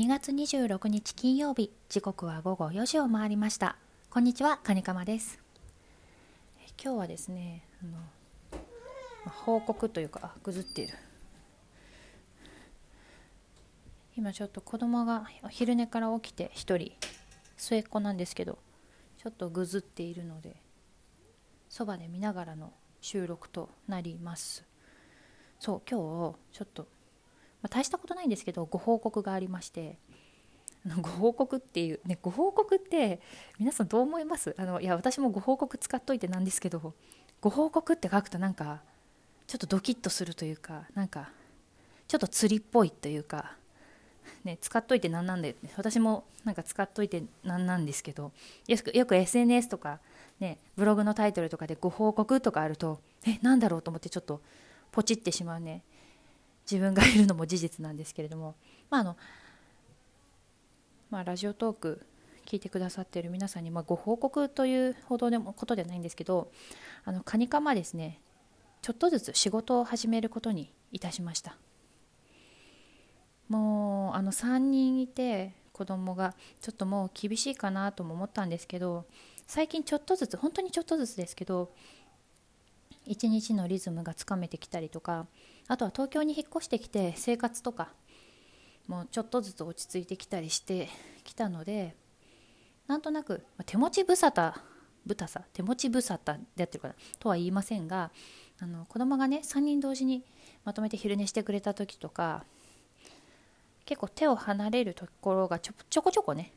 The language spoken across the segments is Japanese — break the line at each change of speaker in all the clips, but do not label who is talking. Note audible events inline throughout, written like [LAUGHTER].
2月26日金曜日時刻は午後4時を回りました。こんにちはカニカマです。今日はですねあの報告というかぐずっている。今ちょっと子供が昼寝から起きて1人末っ子なんですけどちょっとぐずっているのでそばで見ながらの収録となります。そう今日ちょっとまあ、大したことないんですけどご報告がありましてご報告っていうねご報告って皆さんどう思います？あのいや私もご報告使っといてなんですけどご報告って書くとなんかちょっとドキッとするというかなんかちょっと釣りっぽいというか、ね、使っといてなんなんで私もなんか使っといてなんなんですけどよくよく SNS とか、ね、ブログのタイトルとかでご報告とかあるとえなんだろうと思ってちょっとポチってしまうね。自分がいるのも事実なんですけれども、まああのまあ、ラジオトーク聞いてくださっている皆さんに、まあ、ご報告というほどのことではないんですけどあのカニカマですね。ちょっとずつ仕事を始めることにいたしました。もうあの3人いて子供がちょっともう厳しいかなとも思ったんですけど最近ちょっとずつ本当にちょっとずつですけど一日のリズムがつかめてきたりとかあとは東京に引っ越してきて生活とかもうちょっとずつ落ち着いてきたりしてきたのでなんとなく手持ち無沙汰ぶたさ手持ち無沙汰でやってるかなとは言いませんがあの子供がね3人同時にまとめて昼寝してくれた時とか結構手を離れるところがちょちょこちょこね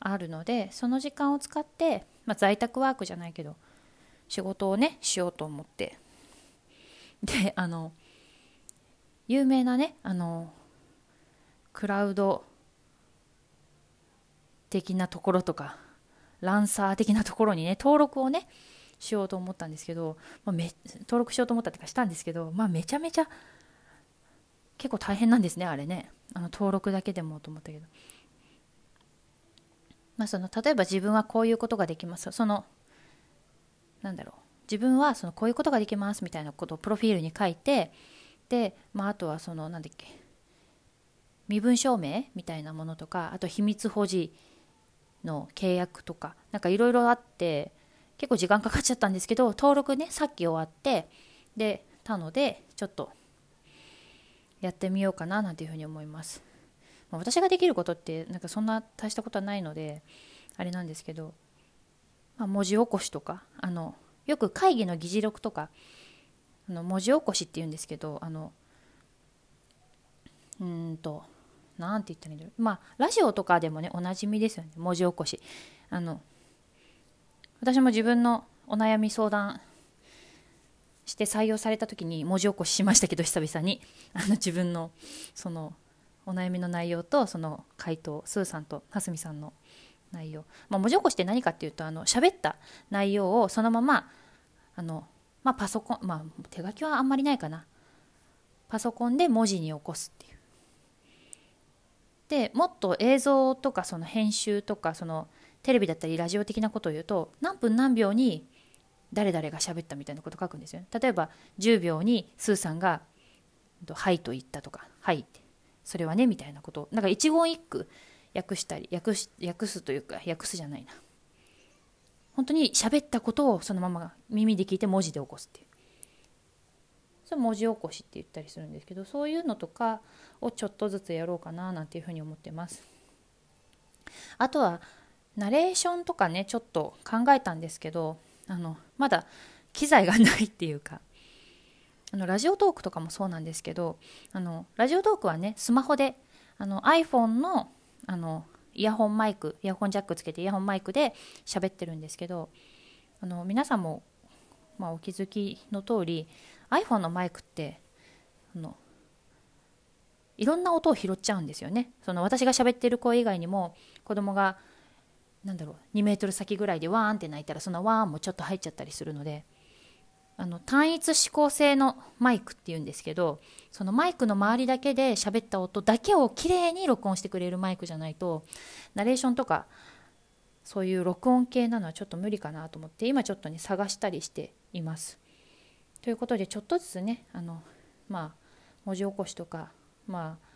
あるのでその時間を使って、まあ、在宅ワークじゃないけど仕事をねしようと思って。であの有名なねあのクラウド的なところとかランサー的なところにね登録をねしようと思ったんですけど、まあ、め登録しようと思ったってかしたんですけど、まあ、めちゃめちゃ結構大変なんですねあれね。あの登録だけでもと思ったけど、まあ、その例えば自分はこういうことができます。そのなんだろう。自分はそのこういうことができますみたいなことをプロフィールに書いてで、まあ、あとはそのなんだっけ身分証明みたいなものとかあと秘密保持の契約とかなんかいろいろあって結構時間かかっちゃったんですけど登録ねさっき終わってでたのでちょっとやってみようかななんていうふうに思います、まあ、私ができることってなんかそんな大したことはないのであれなんですけどまあ、文字起こしとかあのよく会議の議事録とかあの文字起こしっていうんですけどあのうんと何て言ったらいいんだろう。まあラジオとかでもねおなじみですよね。文字起こし。あの私も自分のお悩み相談して採用された時に文字起こししましたけど久々に。あの自分のそのお悩みの内容とその回答スーさんと蓮見さんの内容、まあ、文字起こしって何かっていうとあの喋った内容をそのままあの、まあ、パソコン、まあ、手書きはあんまりないかな。パソコンで文字に起こすっていう。でもっと映像とかその編集とかそのテレビだったりラジオ的なことを言うと何分何秒に誰々が喋ったみたいなこと書くんですよね。例えば10秒にスーさんが「はい」と言ったとか「はい」って。それはねみたいなこと。なんか一言一句訳したり訳し訳すというか訳すじゃないな。本当に喋ったことをそのまま耳で聞いて文字で起こすっていう。それ文字起こしって言ったりするんですけどそういうのとかをちょっとずつやろうかななんていうふうに思ってます。あとはナレーションとかねちょっと考えたんですけどあのまだ機材がないっていうかあのラジオトークとかもそうなんですけどあのラジオトークはねスマホであの iPhone のあのイヤホンマイクイヤホンジャックつけてイヤホンマイクで喋ってるんですけどあの皆さんも、まあ、お気づきの通り iPhone のマイクってあのいろんな音を拾っちゃうんですよね。その私が喋ってる声以外にも子供がなんだろう2メートル先ぐらいでワーンって鳴いたらそのワーンもちょっと入っちゃったりするのであの単一指向性のマイクっていうんですけどそのマイクの周りだけで喋った音だけをきれいに録音してくれるマイクじゃないとナレーションとかそういう録音系なのはちょっと無理かなと思って今ちょっとね探したりしています。ということでちょっとずつねあのまあ文字起こしとかまあ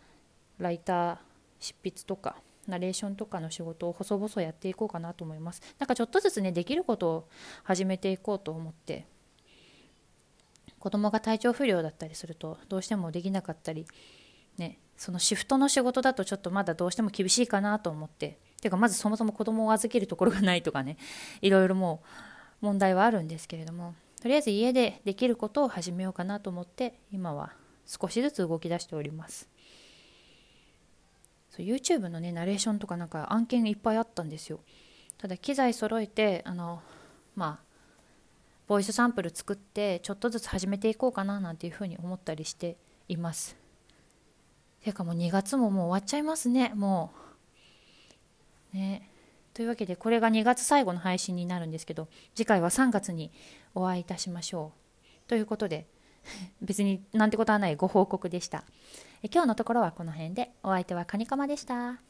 ライター執筆とかナレーションとかの仕事を細々やっていこうかなと思いますなんかちょっとずつねできることを始めていこうと思って子供が体調不良だったりするとどうしてもできなかったりねそのシフトの仕事だとちょっとまだどうしても厳しいかなと思ってていうかまずそもそも子供を預けるところがないとかねいろいろもう問題はあるんですけれどもとりあえず家でできることを始めようかなと思って今は少しずつ動き出しております。YouTube のねナレーションとかなんか案件いっぱいあったんですよ。ただ機材揃えてあのまあボイスサンプル作ってちょっとずつ始めていこうかななんていうふうに思ったりしています。ていうかもう2月ももう終わっちゃいますねもう。ね。というわけでこれが2月最後の配信になるんですけど次回は3月にお会いいたしましょう。ということで [LAUGHS] 別になんてことはないご報告でした。え今日のところはこの辺で。お相手はカニカマでした。